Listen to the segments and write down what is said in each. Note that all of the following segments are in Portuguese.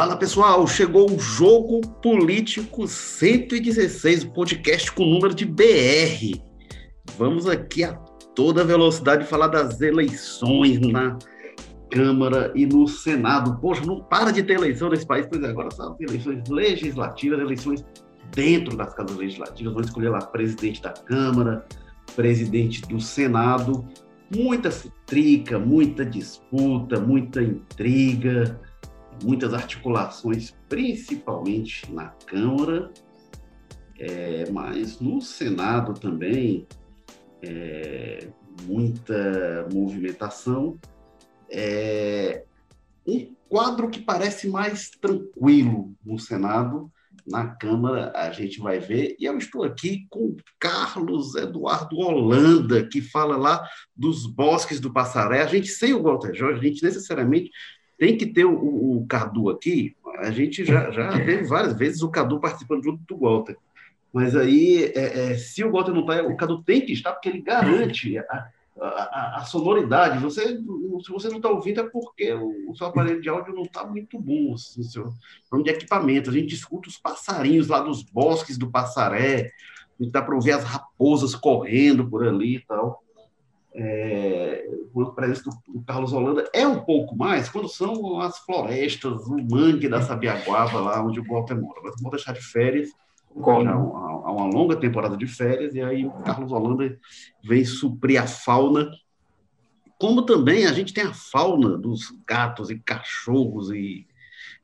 Fala pessoal, chegou o Jogo Político 116, o podcast com número de BR. Vamos aqui a toda velocidade falar das eleições na Câmara e no Senado. Poxa, não para de ter eleição nesse país, pois agora são eleições legislativas, eleições dentro das casas legislativas, vão escolher lá presidente da Câmara, presidente do Senado. Muita futrica, muita disputa, muita intriga, muitas articulações, principalmente na Câmara, é, mas no Senado também, é, muita movimentação. É, um quadro que parece mais tranquilo no Senado, na Câmara a gente vai ver. E eu estou aqui com Carlos Eduardo Holanda, que fala lá dos bosques do Passaré. A gente, sem o Walter Jorge, a gente necessariamente tem que ter o, o, Cadu aqui. A gente já, já teve várias vezes o Cadu participando junto do Walter. Mas aí, é, é, se o Walter não está, o Cadu tem que estar, porque ele garante a, a, a sonoridade. Você, se você não está ouvindo, é porque o, o, seu aparelho de áudio não está muito bom, assim, seu de equipamento. A gente escuta os passarinhos lá dos bosques do Passaré, dá para ouvir as raposas correndo por ali e tal é, com a presença do, do, Carlos Holanda, é um pouco mais quando são as florestas, o mangue da Sabiaguaba, lá onde o Walter mora. Mas vou deixar de férias, já há uma longa temporada de férias, e aí o Carlos Holanda vem suprir a fauna. Como também a gente tem a fauna dos gatos e cachorros, e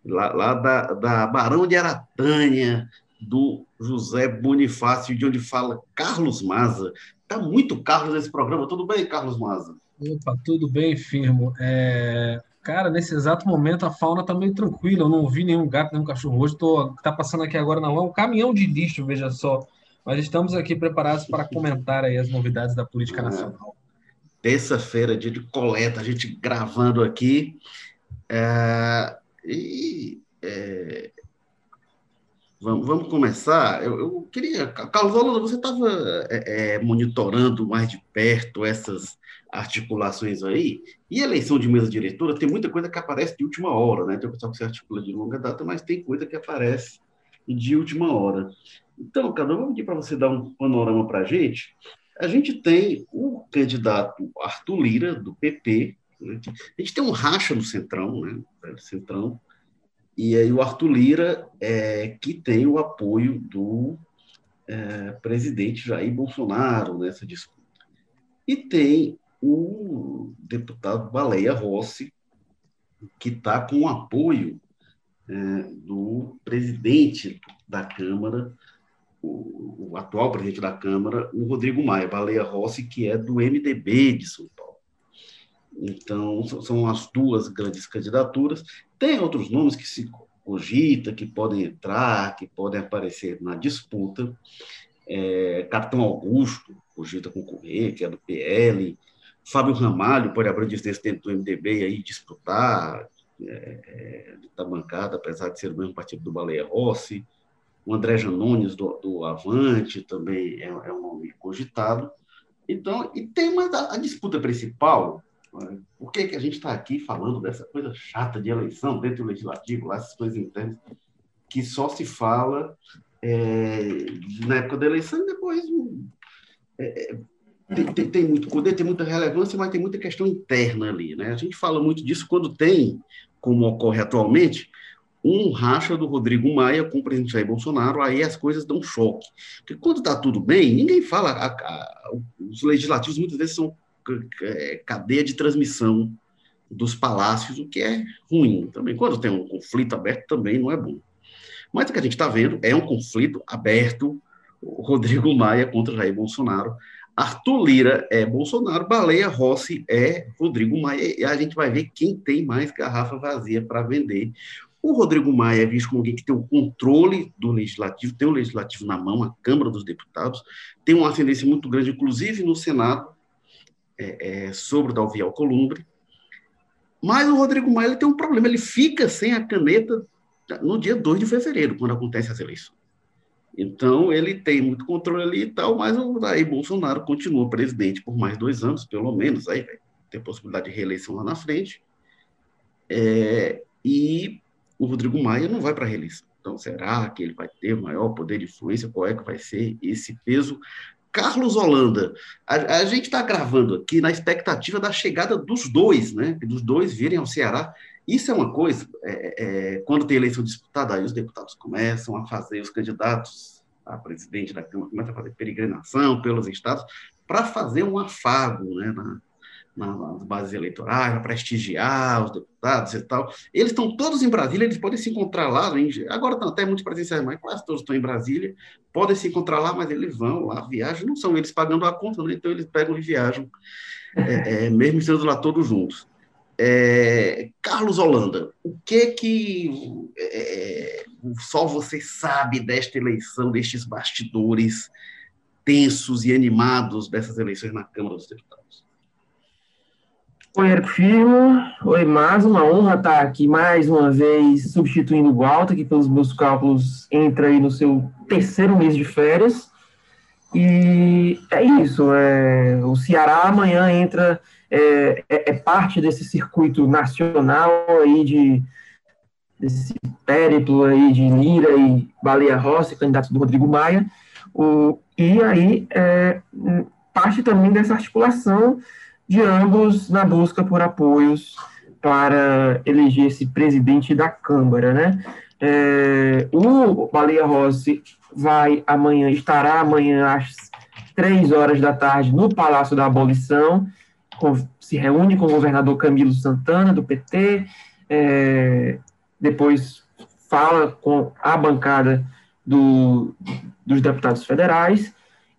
lá, lá da, da Barão de Aratanha, do José Bonifácio, de onde fala Carlos Maza, Tá muito Carlos nesse programa. Tudo bem, Carlos Maza? Opa, tudo bem, firmo. É... Cara, nesse exato momento a fauna tá meio tranquila. Eu não vi nenhum gato, nenhum cachorro hoje. Tô... Tá passando aqui agora na rua um caminhão de lixo, veja só. Mas estamos aqui preparados para comentar aí as novidades da política é. nacional. Terça-feira, dia de coleta, a gente gravando aqui. É... E é... Vamos, vamos começar. Eu, eu, queria. Carlos Holanda, você estava é, é, monitorando mais de perto essas articulações aí. E eleição de mesa diretora tem muita coisa que aparece de última hora, né? Tem pessoal que se articula de longa data, mas tem coisa que aparece de última hora. Então, Cadu, vamos pedir para você dar um panorama para a gente. A gente tem o candidato Arthur Lira, do PP. Né? A gente tem um racha no Centrão, né? Centrão e aí o Arthur Lira, é, que tem o apoio do é, presidente Jair Bolsonaro nessa disputa. E tem o deputado Baleia Rossi, que está com o apoio é, do presidente da Câmara, o, o, atual presidente da Câmara, o Rodrigo Maia, Baleia Rossi, que é do MDB de São. Então, são as duas grandes candidaturas. Tem outros nomes que se cogita, que podem entrar, que podem aparecer na disputa. É, Capitão Augusto cogita concorrer, que é do PL. Fábio Ramalho pode abrir desse dentro do MDB e aí disputar é, é, da bancada, apesar de ser o mesmo partido do Baleia Rossi. O André Janones, do, do Avante, também é, é um nome cogitado. Então, e tem mais a, a disputa principal, por que, que a gente está aqui falando dessa coisa chata de eleição dentro do legislativo, essas coisas internas, que só se fala é, na época da eleição e depois é, é, tem, tem, tem, muito poder, tem muita relevância, mas tem muita questão interna ali. Né? A gente fala muito disso quando tem, como ocorre atualmente, um racha do Rodrigo Maia com o presidente Jair Bolsonaro, aí as coisas dão choque. Porque quando está tudo bem, ninguém fala. A, a, os legislativos muitas vezes são cadeia de transmissão dos palácios, o que é ruim também. Quando tem um conflito aberto, também não é bom. Mas o que a gente está vendo é um conflito aberto, Rodrigo Maia contra Jair Bolsonaro, Arthur Lira é Bolsonaro, Baleia Rossi é Rodrigo Maia, e a gente vai ver quem tem mais garrafa vazia para vender. O Rodrigo Maia é visto como alguém que tem o controle do legislativo, tem o legislativo na mão, a Câmara dos Deputados, tem uma ascendência muito grande, inclusive no Senado, é, é, sobre o Dalvi Alcolumbre. Mas o Rodrigo Maia ele tem um problema, ele fica sem a caneta no dia 2 de fevereiro, quando acontece as eleições. Então, ele tem muito controle ali e tal, mas o Bolsonaro continua presidente por mais dois anos, pelo menos, aí vai ter possibilidade de reeleição lá na frente. É, e o Rodrigo Maia não vai para a reeleição. Então, será que ele vai ter maior poder de influência? Qual é que vai ser esse peso? Carlos Holanda, a, a gente está gravando aqui na expectativa da chegada dos dois, né? Dos dois virem ao Ceará. Isso é uma coisa, é, é, quando tem eleição disputada, aí os deputados começam a fazer, os candidatos a presidente da Câmara começam a fazer peregrinação pelos estados para fazer um afago né, na, nas bases eleitorais, para prestigiar os deputados e tal. Eles estão todos em Brasília, eles podem se encontrar lá. Agora estão até muitos presenciais, mas quase todos estão em Brasília. Podem se encontrar lá, mas eles vão lá, viajam. Não são eles pagando a conta, né? então eles pegam e viajam, é, é, mesmo estando lá todos juntos. É, Carlos Holanda, o que que é, só você sabe desta eleição, destes bastidores tensos e animados dessas eleições na Câmara dos Deputados? Oi, Érico Firmo. Oi, mais uma honra estar aqui mais uma vez substituindo o Walter, que pelos meus cálculos entra aí no seu terceiro mês de férias. E é isso, é, o Ceará amanhã entra, é, é, é parte desse circuito nacional aí de desse périplo aí de Lira e Baleia Rossi, candidato do Rodrigo Maia, o, e aí é, parte também dessa articulação de ambos na busca por apoios para eleger esse presidente da Câmara, né? É, o Baleia Rossi vai amanhã, estará amanhã às três horas da tarde no Palácio da Abolição, com, se reúne com o governador Camilo Santana, do PT, é, depois fala com a bancada do, dos deputados federais,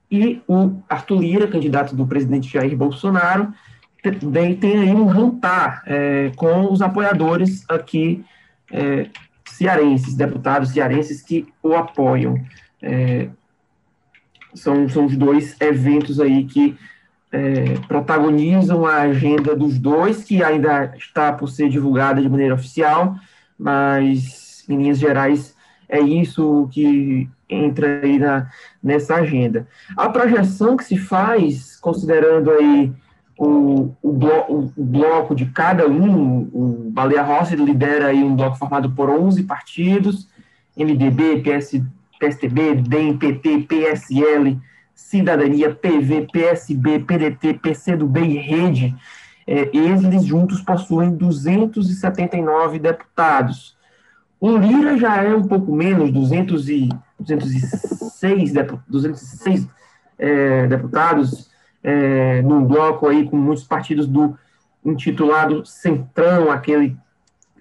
e o Arthur Lira, candidato do presidente Jair Bolsonaro, também tem aí um jantar é, com os apoiadores aqui é, cearenses, deputados cearenses que o apoiam. É, são, são os dois eventos aí que é, protagonizam a agenda dos dois, que ainda está por ser divulgada de maneira oficial, mas em linhas gerais é isso que entra aí na, nessa agenda. A projeção que se faz, considerando aí o, o, blo, o bloco de cada um, o Baleia Rossi lidera aí um bloco formado por 11 partidos, MDB, PS, PSTB, DEM, PT, PSL, Cidadania, PV, PSB, PDT, PCdoB e Rede, é, eles juntos possuem 279 deputados. O Lira já é um pouco menos, 200 e, 206, 206 é, deputados, é, num bloco aí com muitos partidos do intitulado Centrão, aquele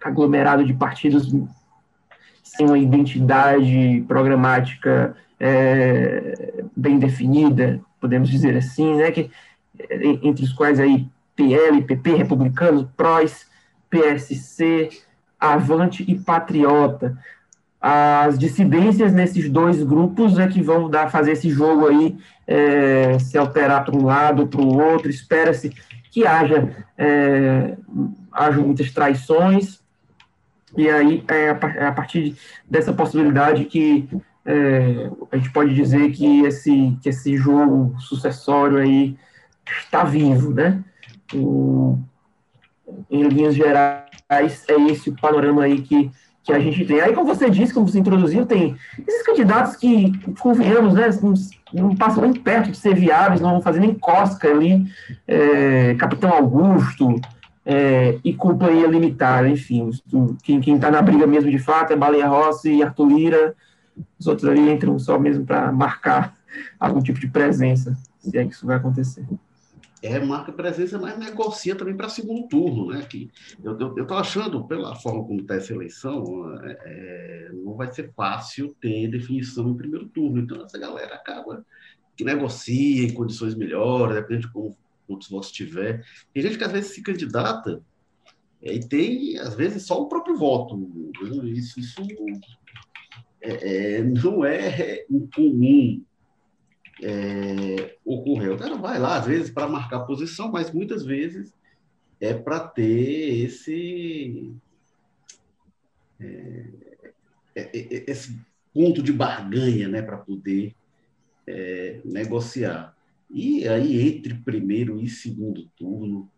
aglomerado de partidos sem uma identidade programática é, bem definida, podemos dizer assim, né, que, entre os quais aí PL, PP, Republicanos, PROS, PSC, Avante e Patriota. As dissidências nesses dois grupos é que vão dar, fazer esse jogo aí é, se alterar para um lado para o outro. Espera-se que haja, é, haja muitas traições, e aí é a, é a partir dessa possibilidade que é, a gente pode dizer que esse, que esse jogo sucessório aí está vivo, né? O, em linhas gerais, é esse o panorama aí que, que a gente tem. Aí, como você disse, como você introduziu, tem esses candidatos que, convenhamos, né, não, não passam nem perto de ser viáveis, não vão fazer nem cosca ali, é, Capitão Augusto é, e Companhia Limitada, enfim, quem está na briga mesmo de fato é Baleia Rossi e Arthur Lira, os outros ali entram só mesmo para marcar algum tipo de presença, se é que isso vai acontecer é, marca presença, mas negocia também para segundo turno, né? Que eu estou achando, pela forma como está essa eleição, é, é, não vai ser fácil ter definição em primeiro turno. Então, essa galera acaba que negocia em condições melhores, depende de como, quantos votos tiver. Tem gente que às vezes se candidata é, e tem, às vezes, só o próprio voto. Isso, isso é, é não é incomum é, ocorreu. O cara vai lá, às vezes, para marcar posição, mas muitas vezes é para ter esse, é, é, é, esse ponto de barganha né, para poder é, negociar. E aí, entre primeiro e segundo turno,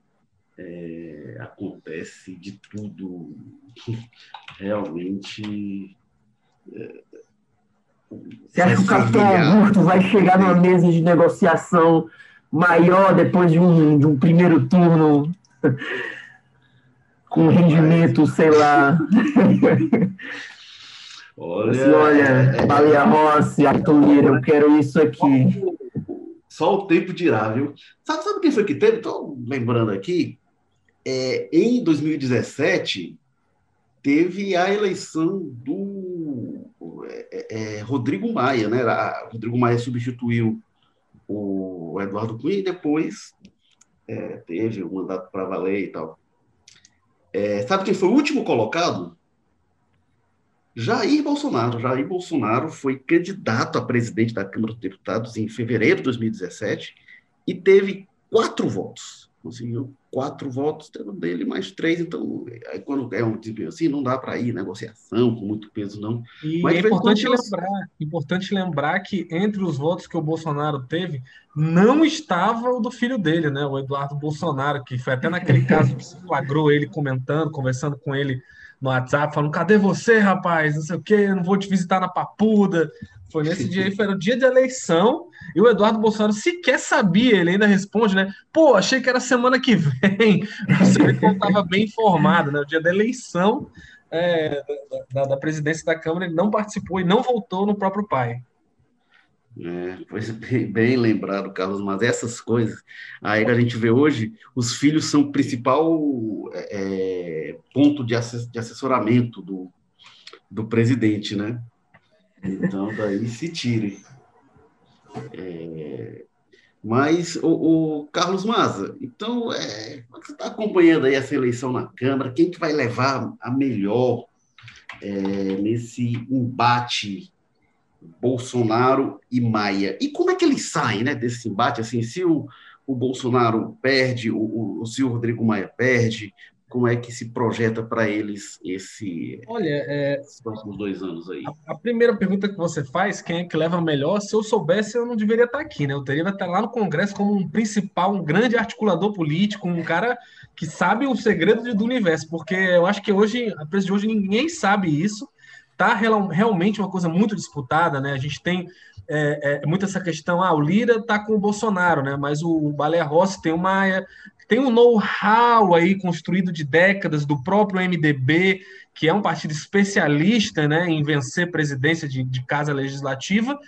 é, acontece de tudo realmente. É, Você acha que o capitão Augusto vai chegar numa mesa de negociação maior depois de um, de um primeiro turno com rendimento, sei lá. Olha, assim, olha é, Baleia Rossi, Arthur eu quero isso aqui. Só o tempo dirá, viu? Sabe, sabe quem foi que teve? Estou lembrando aqui. É, em 2017, teve a eleição do é, é, Rodrigo Maia, né? Rodrigo Maia substituiu o Eduardo Cunha e depois é, teve o mandato para valer e tal. É, sabe quem foi o último colocado? Jair Bolsonaro. Jair Bolsonaro foi candidato a presidente da Câmara dos Deputados em fevereiro de 2017 e teve quatro votos. Conseguiu quatro votos, dele mais três. Então, aí quando é um desempenho assim, não dá para ir negociação com muito peso, não. E Mas é importante lembrar, importante lembrar que entre os votos que o Bolsonaro teve, não estava o do filho dele, né? O Eduardo Bolsonaro, que foi até naquele caso que se flagrou ele comentando, conversando com ele no WhatsApp, falando: cadê você, rapaz? Não sei o quê, não vou te visitar na papuda. Foi nesse dia aí, foi o dia de eleição, e o Eduardo Bolsonaro sequer sabia, ele ainda responde, né? Pô, achei que era semana que vem. Você estava bem informado, né? O dia da eleição é, da, da, presidência da Câmara, ele não participou e não voltou no próprio pai. É, pois bem lembrado, Carlos, mas essas coisas aí a gente vê hoje, os filhos são o principal é, é ponto de, assessoramento do, do presidente, né? Então, daí se tire. É, mas, o, o, Carlos Maza, então, é, é você está acompanhando aí essa eleição na Câmara? Quem que vai levar a melhor é, nesse embate Bolsonaro e Maia? E como é que eles saem né, desse embate? Assim, se o, o Bolsonaro perde, o, o, se o Rodrigo Maia perde, como é que se projeta para eles esse Olha, é, esses próximos dois anos aí? A, a, primeira pergunta que você faz, quem é que leva melhor? Se eu soubesse, eu não deveria estar aqui, né? Eu teria estar lá no Congresso como um principal, um grande articulador político, um cara que sabe o segredo do universo, porque eu acho que hoje, a preço de hoje, ninguém sabe isso. Tá realmente uma coisa muito disputada, né? A gente tem é, é, muito essa questão, ah, o Lira tá com o Bolsonaro, né? Mas o Baleia Rossi tem uma tem um know-how aí construído de décadas do próprio MDB, que é um partido especialista né, em vencer presidência de, de casa legislativa.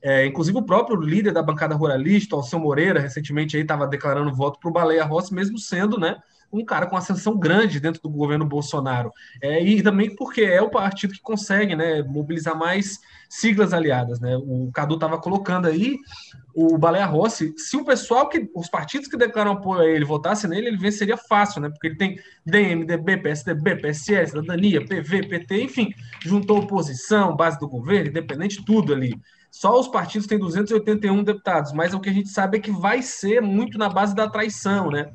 É, inclusive o próprio líder da bancada ruralista, Alceu Moreira, recentemente aí estava declarando voto para o Baleia Rossi, mesmo sendo né, um cara com ascensão grande dentro do governo Bolsonaro. É, e também porque é o partido que consegue né, mobilizar mais siglas aliadas. Né? O Cadu estava colocando aí o Baleia Rossi. Se o pessoal que. os partidos que declaram apoio a ele votassem nele, ele venceria fácil, né? Porque ele tem DM, DB, PSDB, PSS, Cidadania, PV, PT, enfim, juntou oposição, base do governo, independente, tudo ali. Só os partidos têm 281 deputados, mas o que a gente sabe é que vai ser muito na base da traição, né?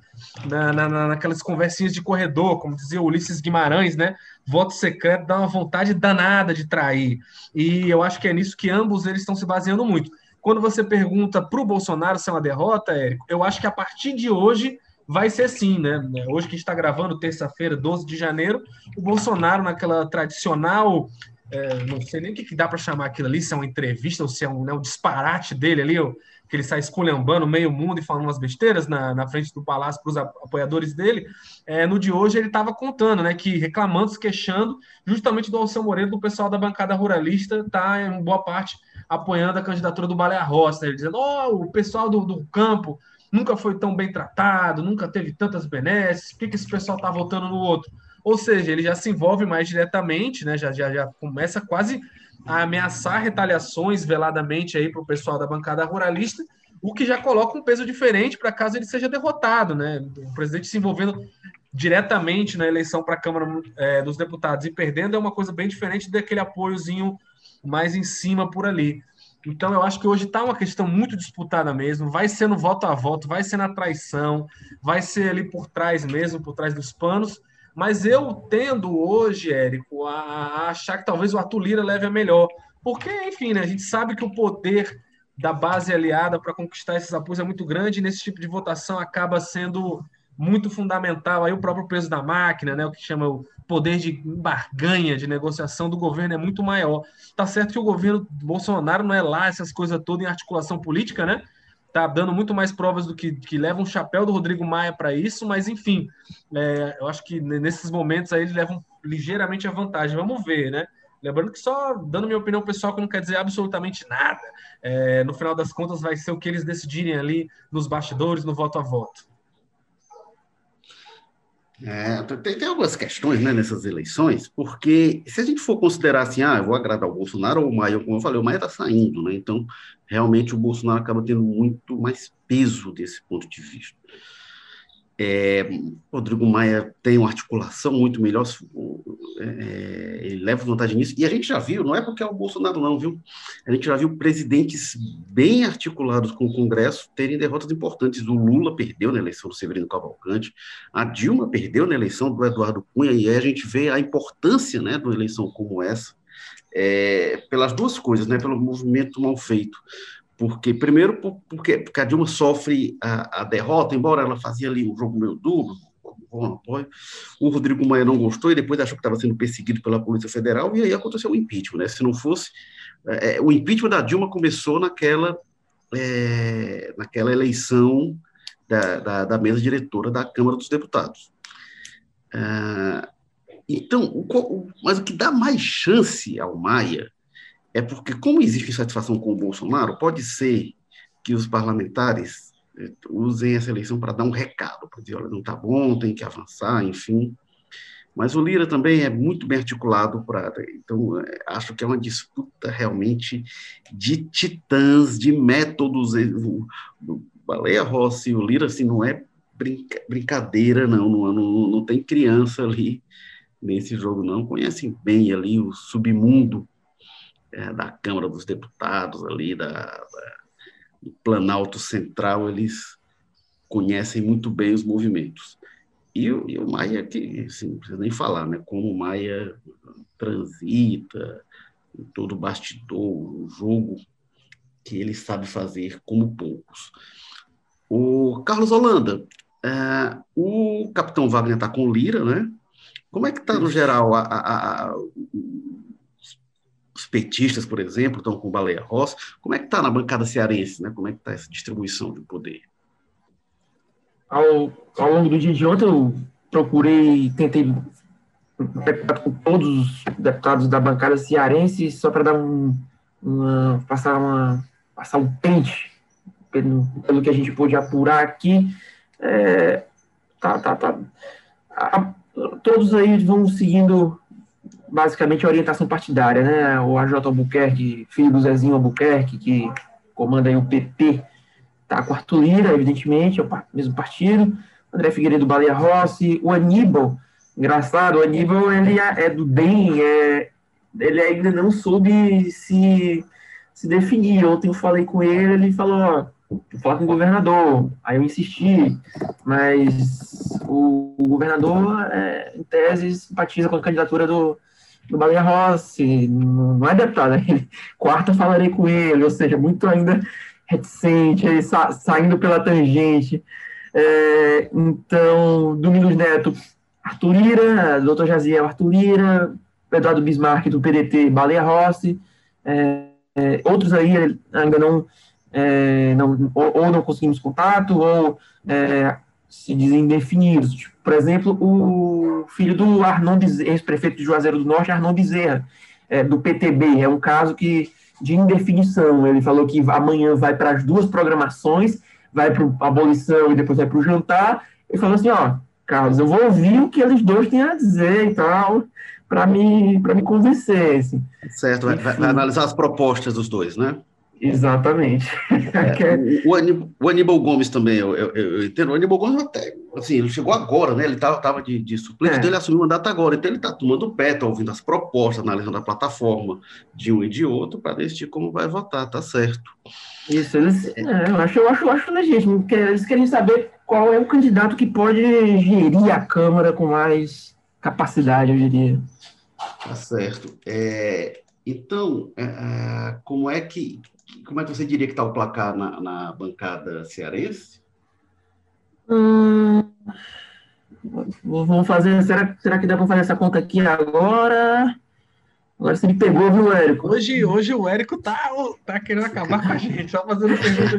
Na, na, naquelas conversinhas de corredor, como dizia Ulisses Guimarães, né? Voto secreto dá uma vontade danada de trair. E eu acho que é nisso que ambos eles estão se baseando muito. Quando você pergunta para o Bolsonaro se é uma derrota, Érico, eu acho que a partir de hoje vai ser sim, né? Hoje que está gravando, terça-feira, 12 de janeiro, o Bolsonaro, naquela tradicional é, não sei nem o que, que dá para chamar aquilo ali, se é uma entrevista ou se é um, né, um disparate dele ali, que ele sai esculhambando meio mundo e falando umas besteiras na, na frente do palácio para os apoiadores dele. É, no de hoje ele estava contando, né, que reclamando, se queixando justamente do Alceu Moreira, do pessoal da bancada ruralista, tá em boa parte apoiando a candidatura do Baleia Rossi, né, ele dizendo: oh, o pessoal do, do campo nunca foi tão bem tratado, nunca teve tantas benesses, por que, que esse pessoal está votando no outro? Ou seja, ele já se envolve mais diretamente, né? Já, já, já começa quase a ameaçar retaliações veladamente aí para o pessoal da bancada ruralista, o que já coloca um peso diferente para caso ele seja derrotado, né? O presidente se envolvendo diretamente na eleição para a Câmara é, dos Deputados e perdendo é uma coisa bem diferente daquele apoiozinho mais em cima por ali. Então, eu acho que hoje está uma questão muito disputada mesmo. Vai ser no voto a voto, vai ser na traição, vai ser ali por trás mesmo, por trás dos panos. Mas eu tendo hoje, Érico, a, achar que talvez o Arthur Lira leve a melhor. Porque, enfim, né, a gente sabe que o poder da base aliada para conquistar esses apoios é muito grande e nesse tipo de votação acaba sendo muito fundamental. Aí o próprio peso da máquina, né, o que chama o poder de barganha, de negociação do governo é muito maior. Tá certo que o governo Bolsonaro não é lá essas coisas todas em articulação política, né? Tá dando muito mais provas do que, que leva um chapéu do Rodrigo Maia para isso, mas enfim, é, eu acho que nesses momentos aí ele leva ligeiramente a vantagem. Vamos ver, né? Lembrando que só dando minha opinião pessoal, que não quer dizer absolutamente nada. É, no final das contas, vai ser o que eles decidirem ali nos bastidores, no voto a voto. É, tem, tem, algumas questões né, nessas eleições, porque se a gente for considerar assim, ah, eu vou agradar o Bolsonaro ou o Maia, como eu falei, o Maia está saindo, né? Então, realmente, o Bolsonaro acaba tendo muito mais peso desse ponto de vista. É, Rodrigo Maia tem uma articulação muito melhor, é, ele leva vantagem nisso, e a gente já viu, não é porque é o Bolsonaro, não, viu? A gente já viu presidentes bem articulados com o Congresso terem derrotas importantes. O Lula perdeu na eleição do Severino Cavalcante, a Dilma perdeu na eleição do Eduardo Cunha, e aí a gente vê a importância né, de uma eleição como essa, é, pelas duas coisas, né, pelo movimento mal feito. Porque, primeiro, porque, porque a Dilma sofre a, a, derrota, embora ela fazia ali um jogo meio duro, apoio. O Rodrigo Maia não gostou e depois achou que estava sendo perseguido pela Polícia Federal, e aí aconteceu o impeachment. Né? Se não fosse. É, é, o impeachment da Dilma começou naquela, é, naquela eleição da, da, da, mesa diretora da Câmara dos Deputados. É, então, o, mas o que dá mais chance ao Maia é porque, como existe insatisfação com o Bolsonaro, pode ser que os parlamentares eh, usem essa eleição para dar um recado, para dizer, olha, não está bom, tem que avançar, enfim. Mas o Lira também é muito bem articulado para. Então, eh, acho que é uma disputa realmente de titãs, de métodos. O, Baleia Rossi e o Lira, assim, não é brinca, brincadeira, não, não, não, não tem criança ali nesse jogo, não. Conhecem bem ali o submundo é, da Câmara dos Deputados, ali da, da, do Planalto Central, eles conhecem muito bem os movimentos. E, o, e o Maia, que assim, não precisa nem falar, né? como o Maia transita, em todo o bastidor, o jogo que ele sabe fazer como poucos. O Carlos Holanda, é, o Capitão Wagner está com Lira, né? Como é que está, no geral, a, a, a, os petistas, por exemplo, estão com Baleia Rossi. Como é que está na bancada cearense? Né? Como é que está essa distribuição de poder? Ao, ao longo do dia de ontem, eu procurei, tentei com todos os deputados da bancada cearense só para dar um, uma, passar uma passar um pente pelo, pelo que a gente pôde apurar aqui. É, tá, tá, tá. A, todos aí vão seguindo basicamente a orientação partidária, né? O AJ Albuquerque, filho do Zezinho Albuquerque, que comanda aí o PP, tá com Arthur evidentemente, é o mesmo partido. André Figueiredo Baleia Rossi, o Aníbal, engraçado, o Aníbal ele é, é do DEM, é, ele ainda não soube se, se definir. Ontem eu falei com ele, ele falou, ó, falar com o governador. Aí eu insisti, mas o, o governador, é, em tese, simpatiza com a candidatura do, do Baleia Rossi, não é deputado, ele, quarta falarei com ele, ou seja, muito ainda reticente, aí, sa, saindo pela tangente. É, então, Domingos Neto, Arthur Lira, doutor Jaziel Arthur Lira, Eduardo Bismarck do PDT, Baleia Rossi, é, é, outros aí ainda não, é, não ou, ou, não conseguimos contato, ou é, se dizem indefinidos. Tipo, por exemplo, o filho do Arnon ex-prefeito de Juazeiro do Norte, Arnon Bezerra, é, do PTB. É um caso que de indefinição. Ele falou que amanhã vai para as duas programações, vai para a abolição e depois vai para o jantar. Ele falou assim, ó, Carlos, eu vou ouvir o que eles dois têm a dizer e tal, para me, me convencer. Assim. Certo, vai, vai, analisar as propostas dos dois, né? Exatamente. É, o, Aníbal, o, Aníbal, Gomes também, eu, eu, eu, entendo. O Aníbal Gomes até, assim, ele chegou agora, né? Ele estava tava de, de suplente, é. então ele assumiu o mandato agora. Então ele está tomando o pé, está ouvindo as propostas, analisando a plataforma de um e de outro para decidir como vai votar, tá certo. Isso, eles, é, eu acho, eu acho, eu acho legítimo, porque eles querem saber qual é o candidato que pode gerir a Câmara com mais capacidade, eu diria. Tá certo. É, então, é, é como é que como é que você diria que está o placar na, na bancada cearense? Hum, Vamos fazer. Será, será que dá para fazer essa conta aqui agora? Agora você me pegou, viu, Érico? Hoje, hoje o Érico tá, tá querendo acabar com a gente, só fazendo pergunta.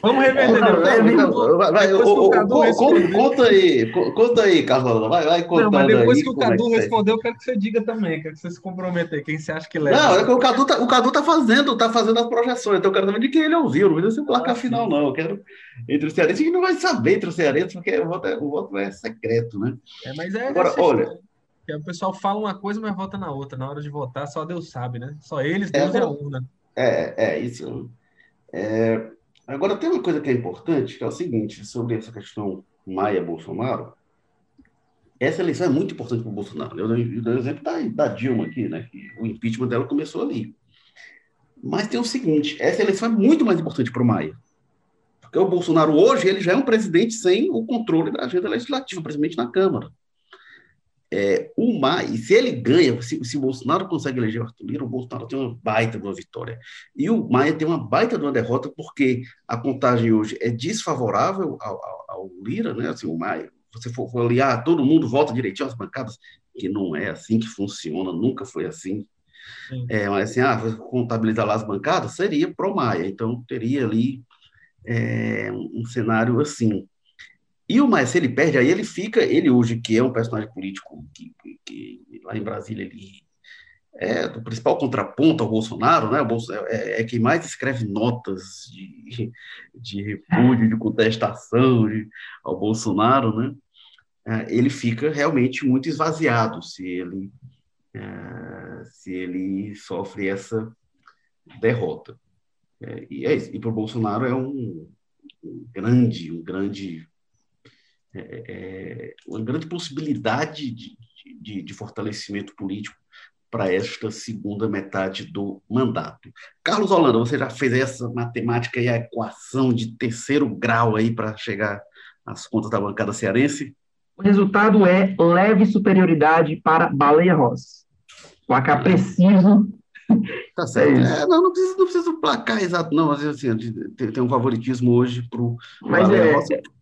Vamos reverter depois. Conta aí, conta aí. Vai, vai contando Não, mas depois aí, que o é Cadu é respondeu, eu quero que você diga também, quero que você se comprometa aí, quem você acha que leva. Não, é que o Cadu tá, o Cadu tá fazendo, tá fazendo as projeções, então eu quero saber de quem ele ouviu, não precisa ser placar ah, final, não. Eu quero entre os cearenses, a gente não vai saber entre os cearenses, porque o voto é, o voto é secreto, né? É, mas é. Agora, olha. Que o pessoal fala uma coisa, mas vota na outra. Na hora de votar, só Deus sabe, né? Só eles, é, Deus é, a urna. É, é isso. É... Agora, tem uma coisa que é importante, que é o seguinte, sobre essa questão Maia-Bolsonaro. Essa eleição é muito importante para o Bolsonaro. Eu dei o exemplo da, da Dilma aqui, né? Que o impeachment dela começou ali. Mas tem o seguinte, essa eleição é muito mais importante para o Maia. Porque o Bolsonaro hoje, ele já é um presidente sem o controle da agenda legislativa, principalmente na Câmara é, o Maia, se ele ganha, se, se o Bolsonaro consegue eleger o Arthur Lira, o Bolsonaro tem uma baita de uma vitória. E o Maia tem uma baita de uma derrota, porque a contagem hoje é desfavorável ao, ao, ao Lira, né? Assim, o Maia, você for, for aliar, ah, todo mundo vota direitinho às bancadas, que não é assim que funciona, nunca foi assim. É, mas assim, ah, contabilizar lá as bancadas, seria pro Maia, então teria ali é, um cenário assim. E o Maia, se ele perde, aí ele fica, ele hoje, que é um personagem político que, que, que lá em Brasília ele é o principal contraponto ao Bolsonaro, né? É, é quem mais escreve notas de, de repúdio, de contestação de, ao Bolsonaro, né? É, ele fica realmente muito esvaziado se ele é, se ele sofre essa derrota. É, e é E para o Bolsonaro é um, grande, um grande é, é, uma grande possibilidade de, de, de fortalecimento político para esta segunda metade do mandato. Carlos Holanda, você já fez essa matemática e a equação de terceiro grau aí para chegar às contas da bancada cearense? O resultado é leve superioridade para Baleia Ross. Placar preciso Tá certo. É é, não, não precisa, não precisa placar exato, não. Às vezes assim, tem, tem um favoritismo hoje para o. Mas é,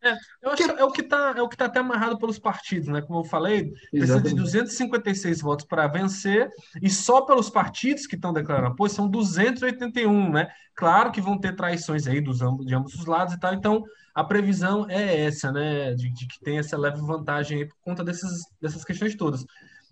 é, eu acho que é o que está é o que tá até amarrado pelos partidos, né? Como eu falei, precisa Exatamente. de 256 votos para vencer, e só pelos partidos que estão declarando apoio são 281, né? Claro que vão ter traições aí dos ambos, de ambos os lados e tal, então a previsão é essa, né? De, de que tem essa leve vantagem aí por conta desses, dessas questões todas.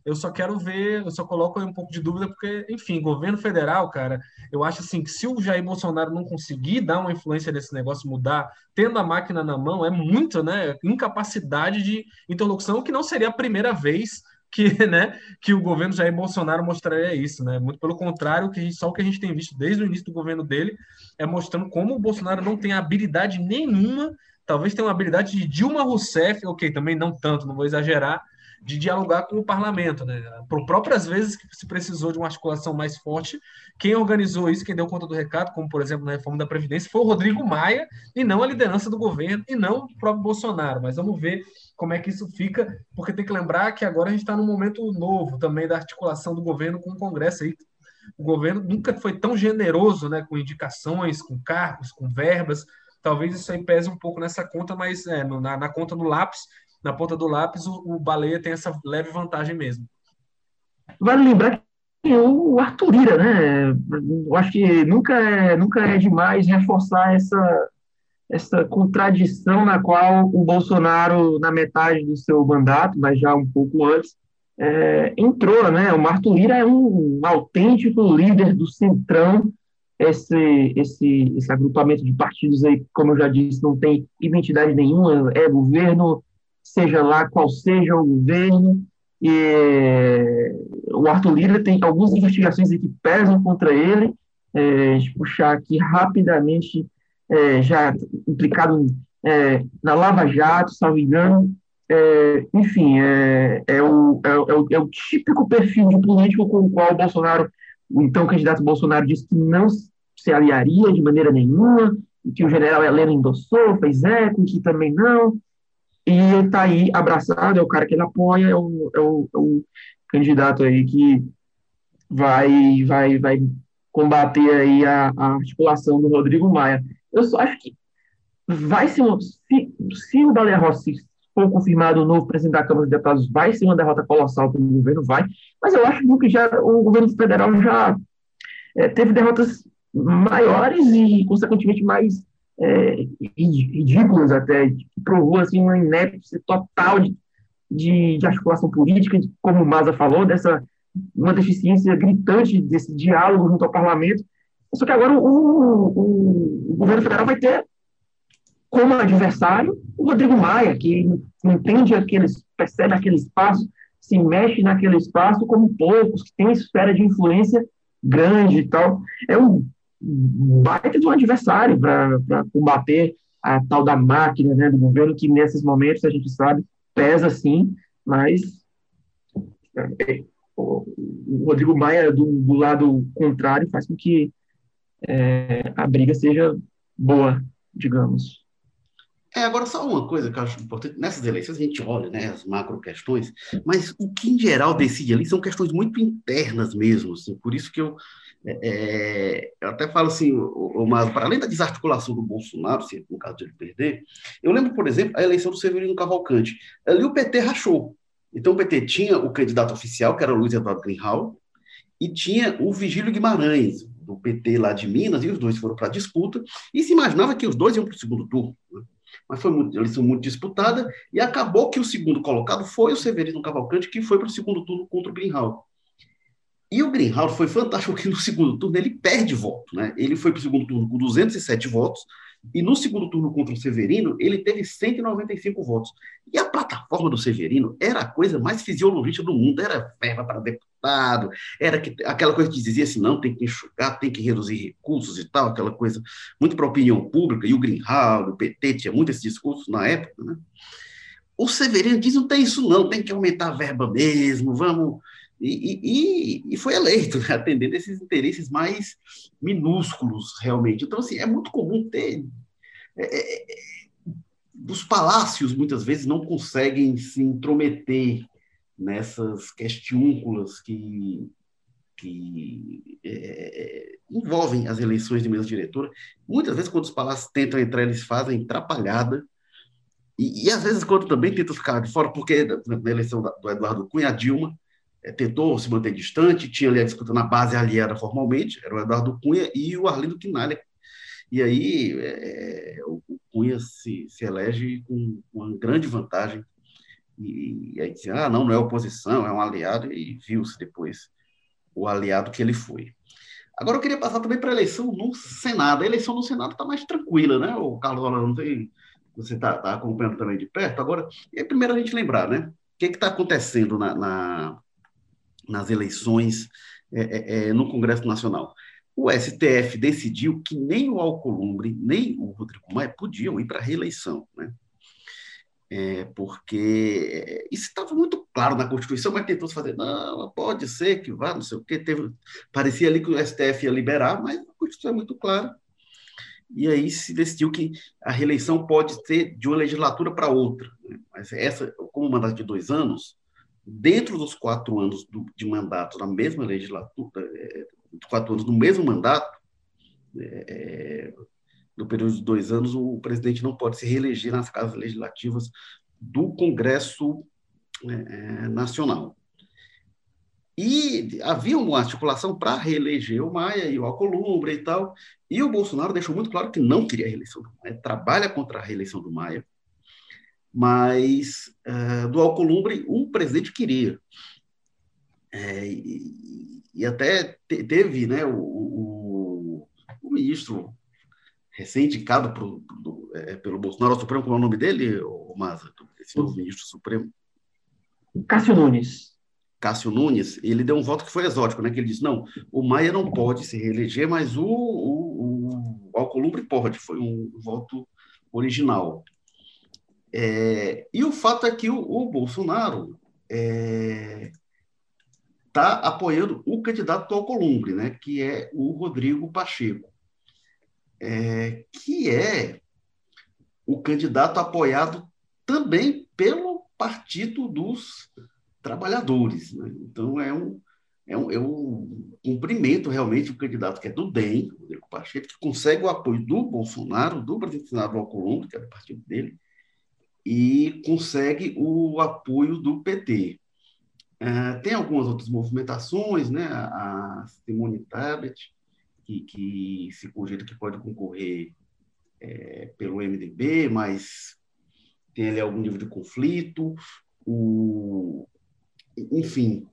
Eu só quero ver, eu só coloco um pouco de dúvida, porque, enfim, governo federal, cara, eu acho assim que se o Jair Bolsonaro não conseguir dar uma influência nesse negócio, mudar, tendo a máquina na mão, é muito, né? Incapacidade de interlocução, que não seria a primeira vez que, né, que o governo Jair Bolsonaro mostraria isso, né? Muito pelo contrário, que só o que a gente tem visto desde o início do governo dele é mostrando como o Bolsonaro não tem habilidade nenhuma, talvez tenha uma habilidade de Dilma Rousseff, ok, também não tanto, não vou exagerar, de dialogar com o parlamento. Né? Por próprias vezes que se precisou de uma articulação mais forte, quem organizou isso, quem deu conta do recado, como por exemplo na reforma da Previdência, foi o Rodrigo Maia, e não a liderança do governo, e não o próprio Bolsonaro. Mas vamos ver como é que isso fica, porque tem que lembrar que agora a gente está num momento novo também da articulação do governo com o Congresso aí. O governo nunca foi tão generoso né, com indicações, com cargos, com verbas. Talvez isso aí pese um pouco nessa conta, mas é, na, na conta do lápis na ponta do lápis, o, o Baleia tem essa leve vantagem mesmo. Vale lembrar que o Arthur Lira, né? Eu acho que nunca é, nunca é demais reforçar essa, essa contradição na qual o Bolsonaro, na metade do seu mandato, mas já um pouco antes, é, entrou, né? O Arthur Lira é um, um autêntico líder do Centrão, esse, esse, esse agrupamento de partidos aí, como eu já disse, não tem identidade nenhuma, é governo, seja lá qual seja o governo. E, o Arthur Lira tem algumas investigações que pesam contra ele. É, puxar aqui rapidamente, é, já implicado é, na Lava Jato, salvo engano. É, enfim, é, é, o, é, o, é o típico perfil de político com o qual o Bolsonaro, o então candidato Bolsonaro, disse que não se aliaria de maneira nenhuma, que o general Helena endossou, fez eco, que também não. E está aí abraçado, é o cara que ele apoia, é o, é o, é o candidato aí que vai, vai, vai combater aí a, a, articulação do Rodrigo Maia. Eu só acho que vai ser, se, se o Baleia Rossi for confirmado o novo presidente da Câmara dos Deputados, vai ser uma derrota colossal para o governo, vai. Mas eu acho que já o governo federal já é, teve derrotas maiores e, consequentemente, mais é, ridículas até, que provou assim, uma inépcia total de, de, de articulação política, de, como o Maza falou, dessa uma deficiência gritante desse diálogo junto ao parlamento. Só que agora o, o, o governo federal vai ter como adversário o Rodrigo Maia, que entende aqueles, percebe aquele espaço, se mexe naquele espaço como poucos, que tem esfera de influência grande e tal. É um baita de um adversário para combater a tal da máquina né, do governo, que nesses momentos, a gente sabe, pesa sim, mas é, o Rodrigo Maia, do, do, lado contrário, faz com que é, a briga seja boa, digamos. É, agora, só uma coisa que eu acho importante, nessas eleições a gente olha né, as macro questões, mas o que em geral decide ali são questões muito internas mesmo, assim, por isso que eu, é, é eu até falo assim, mas para além da desarticulação do Bolsonaro, se no caso de ele perder, eu lembro, por exemplo, a eleição do Severino Cavalcante, ali o PT rachou, então o PT tinha o candidato oficial, que era o Luiz Eduardo Greenhalgh, e tinha o Vigílio Guimarães, do PT lá de Minas, e os dois foram para a disputa, e se imaginava que os dois iam para o segundo turno. Né? Mas foi uma eleição muito disputada, e acabou que o segundo colocado foi o Severino Cavalcante, que foi para o segundo turno contra o Greenhalgh. E o Greenhalgh foi fantástico, porque no segundo turno ele perde voto. Né? Ele foi para o segundo turno com 207 votos, e no segundo turno contra o Severino, ele teve 195 votos. E a plataforma do Severino era a coisa mais fisiologista do mundo, era verba para deputado, era que, aquela coisa que dizia assim, não, tem que enxugar, tem que reduzir recursos e tal, aquela coisa muito para a opinião pública, e o Greenhalgh, o PT, tinha muito esse discurso na época, né? O Severino diz, não tem isso não, tem que aumentar a verba mesmo, vamos e, e, e, foi eleito, né, atendendo esses interesses mais minúsculos, realmente. Então, assim, é muito comum ter. É, é, é, os palácios, muitas vezes, não conseguem se intrometer nessas questiúnculas que, que é, envolvem as eleições de mesa diretora. Muitas vezes, quando os palácios tentam entrar, eles fazem atrapalhada. E, e às vezes, quando também tentam ficar de fora, porque na eleição do Eduardo Cunha, a Dilma tentou se manter distante, tinha ali a disputa na base aliada formalmente, era o Eduardo Cunha e o Arlindo Quinalha. E aí é, o Cunha se, se elege com uma grande vantagem. E, e aí dizia, ah, não, não é oposição, é um aliado, e viu-se depois o aliado que ele foi. Agora eu queria passar também para a eleição no Senado. A eleição no Senado está mais tranquila, né? O Carlos Rolando, você está tá acompanhando também de perto. Agora, é primeiro a gente lembrar, né? O que está acontecendo na, na, nas eleições é, é, é, no Congresso Nacional. O STF decidiu que nem o Alcolumbre, nem o Rodrigo Maia podiam ir para a reeleição, né? É, porque isso estava muito claro na Constituição, mas tentou se fazer, não, pode ser que vá, não sei o quê. Teve, parecia ali que o STF ia liberar, mas a Constituição é muito clara. E aí se decidiu que a reeleição pode ser de uma legislatura para outra. Né? Mas essa, como mandato de dois anos, dentro dos quatro anos do, de mandato na mesma legislatura, é, quatro anos no mesmo mandato, é, é, no período de dois anos, o presidente não pode se reeleger nas casas legislativas do Congresso é, é Nacional. E havia uma articulação para reeleger o Maia e o Alcolumbre e tal, e o Bolsonaro deixou muito claro que não queria a reeleição do Maia, trabalha contra a reeleição do Maia, mas uh, do Alcolumbre um presidente queria. É, e, e, até te, teve né, o, o, o ministro recém-indicado pro, é, pelo Bolsonaro Supremo, como é o nome dele, o Maza, esse novo ministro supremo? Cássio Nunes. Cássio Nunes, ele deu um voto que foi exótico, né? Que ele disse, não, o Maia não pode se reeleger, mas o, o, o Alcolumbre pode. Foi um voto original. É, e o fato é que o, o Bolsonaro está é, tá apoiando o candidato ao Columbre, né, que é o Rodrigo Pacheco, é, que é o candidato apoiado também pelo Partido dos Trabalhadores. Né? Então, é um, é um, é um cumprimento realmente o candidato que é do DEM, Rodrigo Pacheco, que consegue o apoio do Bolsonaro, do presidente Senado Alcolumbre, que é do partido dele, e consegue o apoio do PT. É, tem algumas outras movimentações, né? A Simone Tabet, que, que se cogita que pode concorrer é, pelo MDB, mas tem ali algum nível de conflito. O, enfim,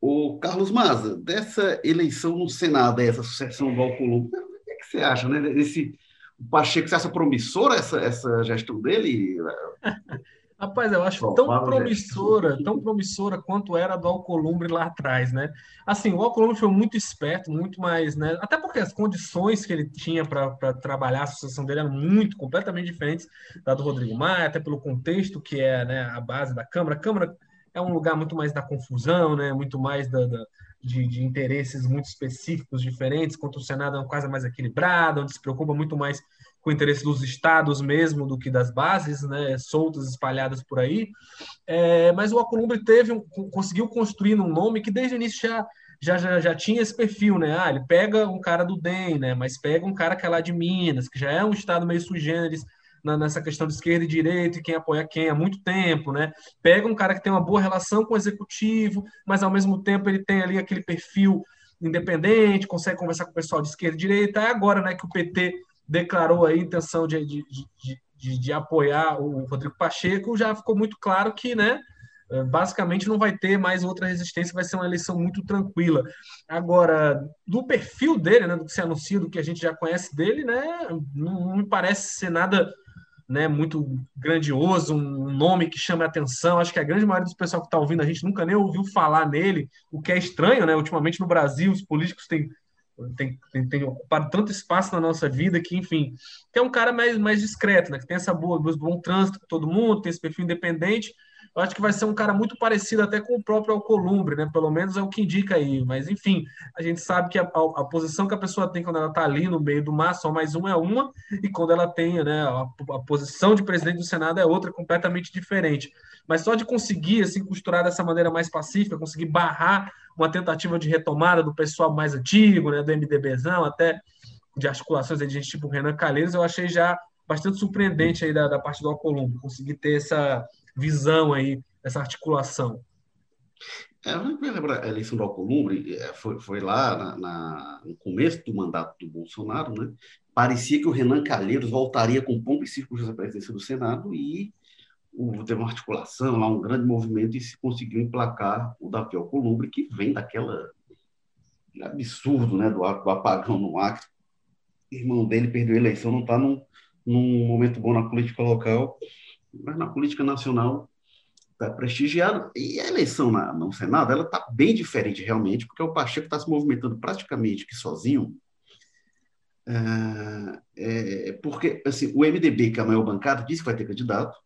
o Carlos Maza, dessa eleição no Senado, essa sucessão do Alcolumbre, o que, é que você acha, né? Esse, o Pacheco, você acha promissora essa, essa gestão dele? Rapaz, eu acho Bom, tão promissora, tão promissora quanto era a do Alcolumbre lá atrás, né? Assim, o Alcolumbre foi muito esperto, muito mais, né? Até porque as condições que ele tinha para trabalhar a sucessão dele eram muito, completamente diferentes da do Rodrigo Maia, até pelo contexto que é né, a base da Câmara. A Câmara é um lugar muito mais da confusão, né? Muito mais da, da de, de, interesses muito específicos, diferentes, enquanto o Senado é uma coisa mais equilibrada, onde se preocupa muito mais com o interesse dos estados mesmo do que das bases, né, soltas, espalhadas por aí. É, mas o Alcolumbre teve conseguiu construir um nome que desde o início já, já, já, já tinha esse perfil, né? Ah, ele pega um cara do DEM, né? Mas pega um cara que é lá de Minas, que já é um estado meio sui generis, na, nessa questão de esquerda e direita e quem apoia quem há muito tempo, né? Pega um cara que tem uma boa relação com o executivo, mas ao mesmo tempo ele tem ali aquele perfil independente, consegue conversar com o pessoal de esquerda e direita. É agora, né, que o PT declarou a intenção de, de, de, de, de apoiar o Rodrigo Pacheco, já ficou muito claro que, né, basicamente não vai ter mais outra resistência, vai ser uma eleição muito tranquila. Agora, do perfil dele, né, do que se anuncia, do que a gente já conhece dele, né, não, não me parece ser nada né, muito grandioso, um nome que chame a atenção. Acho que a grande maioria dos pessoal que está ouvindo a gente nunca nem ouviu falar nele, o que é estranho, né? Ultimamente no Brasil, os políticos têm, têm, têm, têm ocupado tanto espaço na nossa vida que, enfim, é um cara mais, mais discreto, né? Que tem essa boa, bom trânsito com todo mundo, tem esse perfil independente eu acho que vai ser um cara muito parecido até com o próprio Alcolumbre, né? Pelo menos é o que indica aí. Mas, enfim, a gente sabe que a, a, a posição que a pessoa tem quando ela está ali no meio do mar, só mais uma é uma, e quando ela tem, né, a, a posição de presidente do Senado é outra, completamente diferente. Mas só de conseguir, assim, costurar dessa maneira mais pacífica, conseguir barrar uma tentativa de retomada do pessoal mais antigo, né, do MDBzão, até de articulações de gente tipo Renan Calheiros, eu achei já bastante surpreendente aí da, da parte do Alcolumbre, conseguir ter essa visão aí, essa articulação? É, lembrar, a eleição do Alcolumbre é, foi, foi lá na, na, no começo do mandato do Bolsonaro, né? parecia que o Renan Calheiros voltaria com pompa e circunstância à presidência do Senado e o, teve uma articulação lá, um grande movimento e se conseguiu emplacar o Davi Alcolumbre, que vem daquela absurdo né, do, do apagão no Acre. Irmão dele perdeu a eleição, não está num, num momento bom na política local mas na política nacional está prestigiado. E a eleição na, no Senado ela está bem diferente realmente, porque o Pacheco está se movimentando praticamente que sozinho. É, é, porque assim, o MDB, que é a maior bancada, disse que vai ter candidato.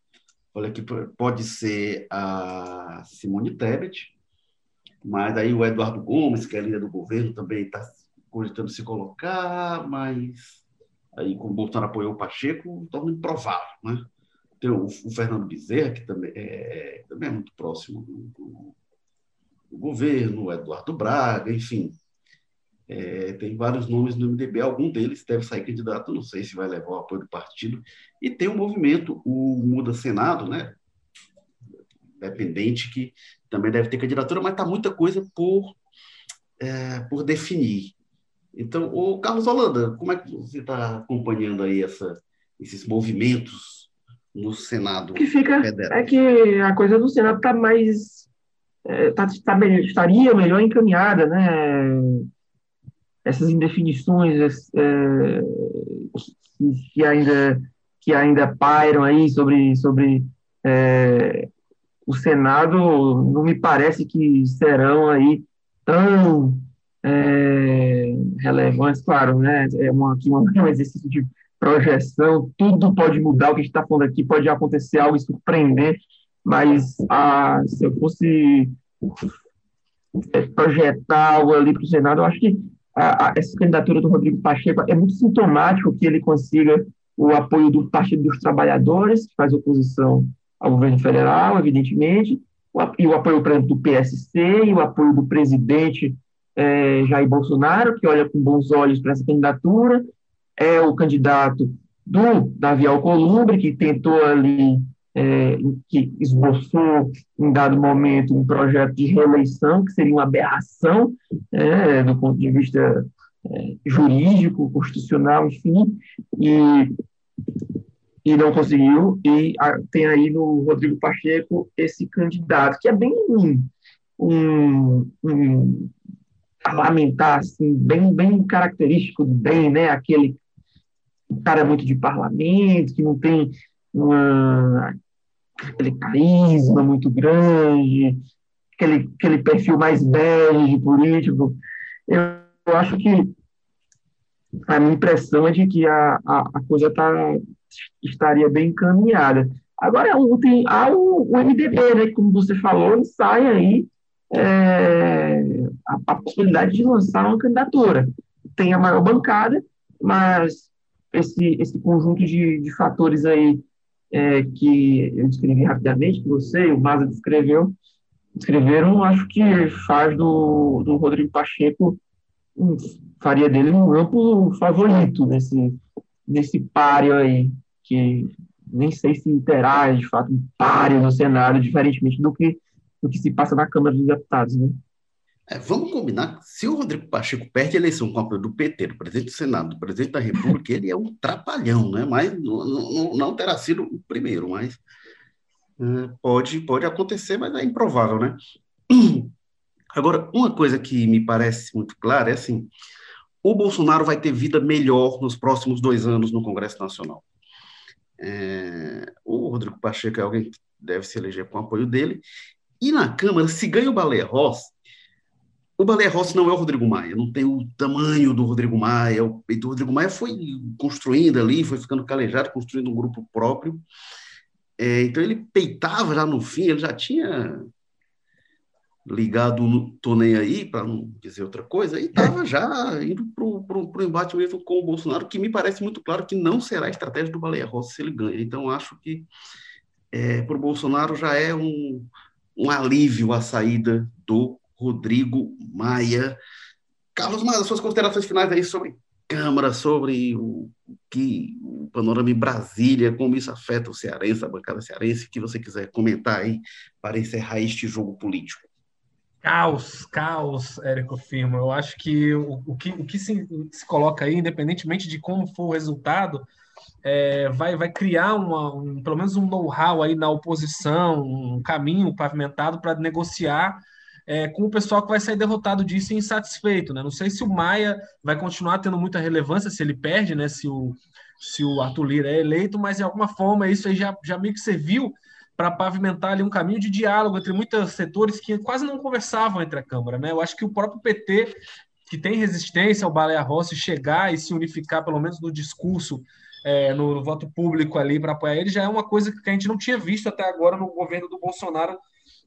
Olha que pode ser a Simone Tebet, mas aí o Eduardo Gomes, que é líder do governo, também está cogitando se colocar, mas aí como o Bolsonaro apoiou o Pacheco, torna improvável, né? Tem o, o Fernando Bezerra, que também é, é também é muito próximo do, do, do, governo, o Eduardo Braga, enfim. É, tem vários nomes no MDB, algum deles deve sair candidato, não sei se vai levar o apoio do partido. E tem um movimento, o Muda Senado, né? Dependente, que também deve ter candidatura, mas está muita coisa por, é, por definir. Então, o Carlos Holanda, como é que você está acompanhando aí essa, esses movimentos no Senado que fica federal. É que a coisa do Senado está mais. É, tá, tá, estaria melhor encaminhada, né? Essas indefinições é, que, que, ainda, que ainda pairam aí sobre, sobre é, o Senado, não me parece que serão aí tão é, relevantes, claro, né? É uma, um exercício de projeção, tudo pode mudar, o que a gente está falando aqui pode acontecer algo surpreender, mas ah, se eu fosse é, projetar algo ali para o Senado, eu acho que a, a, essa candidatura do Rodrigo Pacheco é muito sintomático que ele consiga o apoio do Partido dos Trabalhadores, que faz oposição ao governo federal, evidentemente, e o apoio, por exemplo, do PSC e o apoio do presidente é, Jair Bolsonaro, que olha com bons olhos para essa candidatura, é o candidato do Davi Alcolumbre, que tentou ali é, que esboçou, em dado momento, um projeto de reeleição, que seria uma aberração é, do ponto de vista é, jurídico, constitucional, enfim, e, e não conseguiu. E a, tem aí no Rodrigo Pacheco esse candidato, que é bem um, um, um parlamentar, assim, bem, bem característico do bem, né? Aquele cara muito de parlamento, que não tem uma, aquele carisma muito grande, aquele, aquele perfil mais bege político. Eu, eu acho que a minha impressão é de que a, a, a coisa tá, estaria bem encaminhada. Agora, tem, há o, o MDB, né, como você falou, sai aí é, a, a, possibilidade de lançar uma candidatura. Tem a maior bancada, mas esse, esse conjunto de, de fatores aí é, que eu descrevi rapidamente, que você o Maza descreveu, descreveram, acho que faz do, do Rodrigo Pacheco, um, faria dele um amplo favorito nesse, nesse páreo aí, que nem sei se terá, de fato, um páreo no Senado, diferentemente do que, do que se passa na Câmara dos Deputados, né? É, vamos combinar, se o Rodrigo Pacheco perde a eleição com apoio do PT, do presidente do Senado, do presidente da República, ele é um trapalhão, né? mas não, não, não terá sido o primeiro, mas é, pode, pode acontecer, mas é improvável, né? Agora, uma coisa que me parece muito clara é assim, o Bolsonaro vai ter vida melhor nos próximos dois anos no Congresso Nacional. É, o Rodrigo Pacheco é alguém que deve se eleger com o apoio dele, e na Câmara, se ganha o Baleia Rossi, o Baleia Rossi não é o Rodrigo Maia, não tem o tamanho do Rodrigo Maia. O do Rodrigo Maia foi construindo ali, foi ficando calejado, construindo um grupo próprio. É, então ele peitava já no fim, ele já tinha ligado no tô nem aí, para não dizer outra coisa, e estava já indo para o embate mesmo com o Bolsonaro, que me parece muito claro que não será a estratégia do Baleia Rossi se ele ganha. Então acho que é, para o Bolsonaro já é um, um alívio a saída do Rodrigo Maia. Carlos Maia, suas considerações finais aí sobre Câmara, sobre o que o panorama em Brasília, como isso afeta o cearense, a bancada cearense, que você quiser comentar aí para encerrar este jogo político. Caos, caos, Érico Firmo. Eu acho que o, o que, o que se, se, coloca aí, independentemente de como for o resultado, é, vai, vai criar uma, um, pelo menos um know-how aí na oposição, um caminho pavimentado para negociar é, com o pessoal que vai sair derrotado disso e insatisfeito, né? Não sei se o Maia vai continuar tendo muita relevância se ele perde, né? Se o, se o Arthur Lira é eleito, mas de alguma forma isso aí já, já meio que serviu para pavimentar ali um caminho de diálogo entre muitos setores que quase não conversavam entre a Câmara, né? Eu acho que o próprio PT, que tem resistência ao Baleia Rossi, chegar e se unificar, pelo menos no discurso, é, no, no, voto público ali para apoiar ele, já é uma coisa que a gente não tinha visto até agora no governo do Bolsonaro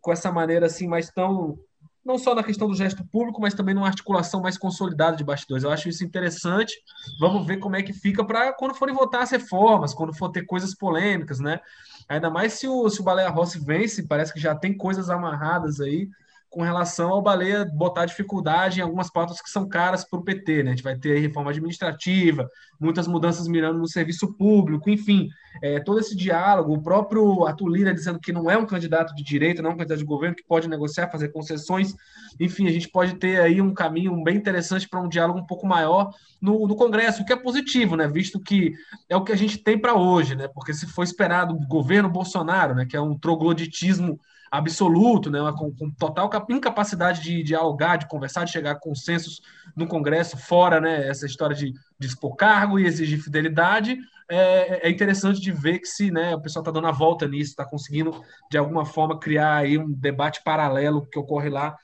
com essa maneira assim mais tão não só na questão do gesto público, mas também numa articulação mais consolidada de bastidores. Eu acho isso interessante. Vamos ver como é que fica para quando forem votar as reformas, quando for ter coisas polêmicas, né? Ainda mais se o, se o Baleia Rossi vence, parece que já tem coisas amarradas aí com relação ao Baleia botar dificuldade em algumas pautas que são caras para o PT. Né? A gente vai ter reforma administrativa, muitas mudanças mirando no serviço público, enfim, é, todo esse diálogo, o próprio Arthur Lira dizendo que não é um candidato de direita, não é um candidato de governo que pode negociar, fazer concessões, enfim, a gente pode ter aí um caminho bem interessante para um diálogo um pouco maior no, no, Congresso, o que é positivo, né? visto que é o que a gente tem para hoje, né? porque se for esperado o governo Bolsonaro, né, que é um trogloditismo absoluto, né, com, com, total incapacidade de dialogar, de conversar, de chegar a consensos no Congresso, fora né, essa história de, de expor cargo e exigir fidelidade, é, é interessante de ver que se né, o pessoal está dando a volta nisso, está conseguindo, de alguma forma, criar aí um debate paralelo que ocorre lá,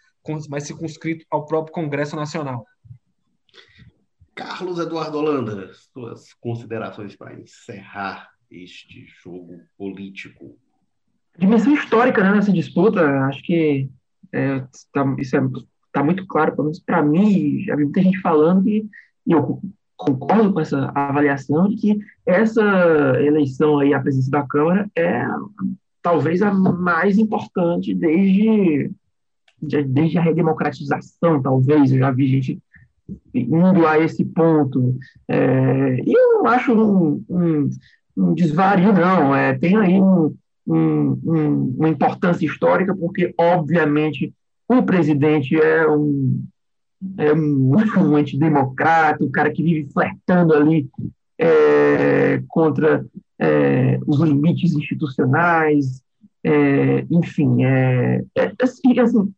mais circunscrito ao próprio Congresso Nacional. Carlos Eduardo Holanda, suas considerações para encerrar este jogo político dimensão histórica né, nessa disputa. Acho que é, tá, isso está tá muito claro, pelo menos para mim. Já vi muita gente falando e, e eu concordo com essa avaliação de que essa eleição aí à presidência da Câmara é talvez a mais importante desde, desde a redemocratização, talvez. Eu já vi gente indo a esse ponto. É, e eu não acho um, um, um desvario, não. É, tem aí um, um, um, uma importância histórica, porque, obviamente, o presidente é um, é um, um antidemocrata, um cara que vive flertando ali é, contra é, os limites institucionais, é, enfim, é, é assim, assim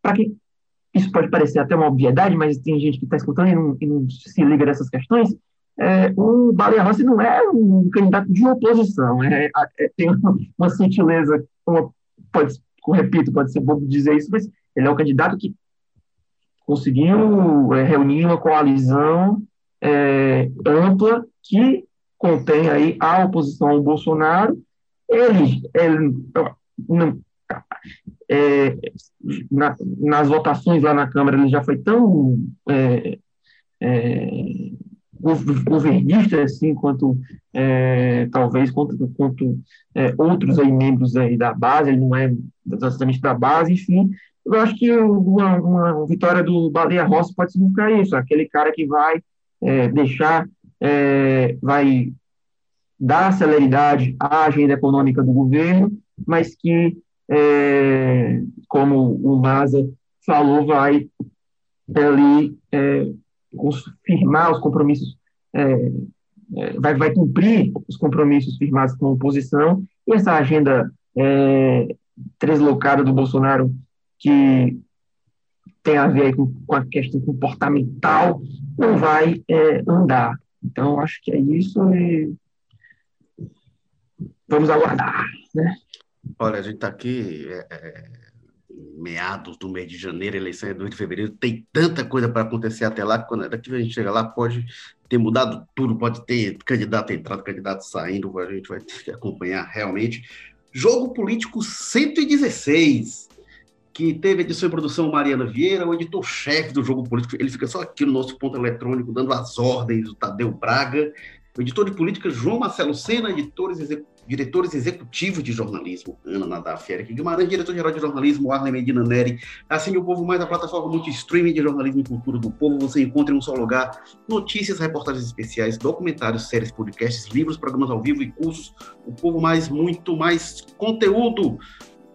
para que isso pode parecer até uma obviedade, mas tem gente que está escutando e não, e não, se liga nessas questões, é, o Baleia Rossi não é um candidato de oposição, é, é, tem uma sutileza, uma, pode, repito, pode ser bobo dizer isso, mas ele é um candidato que conseguiu é, reunir uma coalizão é, ampla que contém aí a oposição ao Bolsonaro. Ele, ele não, é, na, nas votações lá na Câmara ele já foi tão é, é, governista assim quanto é, talvez quanto, quanto é, outros aí membros aí da base ele não é exatamente da base enfim. Eu acho que uma, uma vitória do Baleia Rossi pode significar isso aquele cara que vai é, deixar é, vai dar celeridade à agenda econômica do governo mas que é, como o Maza falou vai ali é, firmar os compromissos, é, é, vai, vai cumprir os compromissos firmados com a oposição, e essa agenda é, deslocada do Bolsonaro, que tem a ver com, com a questão comportamental, não vai é, andar. Então, acho que é isso e vamos aguardar, né? Olha, a gente está aqui é, é meados do mês de janeiro, eleição é 2 de fevereiro, tem tanta coisa para acontecer até lá, que quando daqui a gente chega lá, pode ter mudado tudo, pode ter candidato entrando, candidato saindo, a gente vai ter que acompanhar realmente. Jogo Político 116, que teve edição e produção Mariana Vieira, o editor-chefe do Jogo Político, ele fica só aqui no nosso ponto eletrônico, dando as ordens, o Tadeu Braga, o editor de política João Marcelo Sena, editores executivos diretores executivos de jornalismo, Ana Nadaf, Eric Guimarães, diretor-geral de jornalismo, Arlen Medina Neri, assim o Povo Mais, a plataforma multi-streaming de jornalismo e cultura do povo, você encontra em um só lugar notícias, reportagens especiais, documentários, séries, podcasts, livros, programas ao vivo e cursos, o Povo Mais, muito mais conteúdo.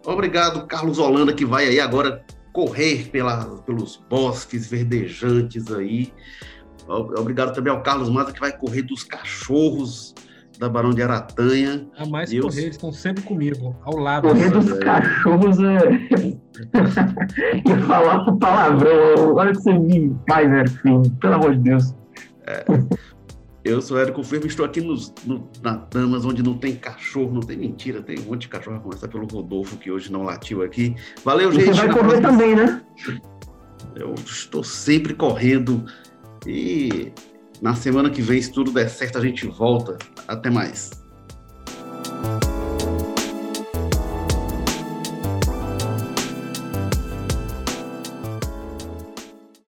Obrigado, Carlos Holanda, que vai aí agora correr pela, pelos bosques verdejantes aí. Obrigado também ao Carlos Maza, que vai correr dos cachorros da Barão de Aratanha. A mais Deus... correr, eles estão sempre comigo, ao lado. Correr dos é... cachorros é. e falar com palavrão. Olha que você me faz, filho? Pelo amor de Deus. É. Eu sou Érico Firme, estou aqui nos, no, na Damas, onde não tem cachorro, não tem mentira, tem um monte de cachorro, a começar pelo Rodolfo, que hoje não latiu aqui. Valeu, gente. Você vai correr também, né? Eu estou sempre correndo e na semana que vem, se tudo der certo, a gente volta. Até mais.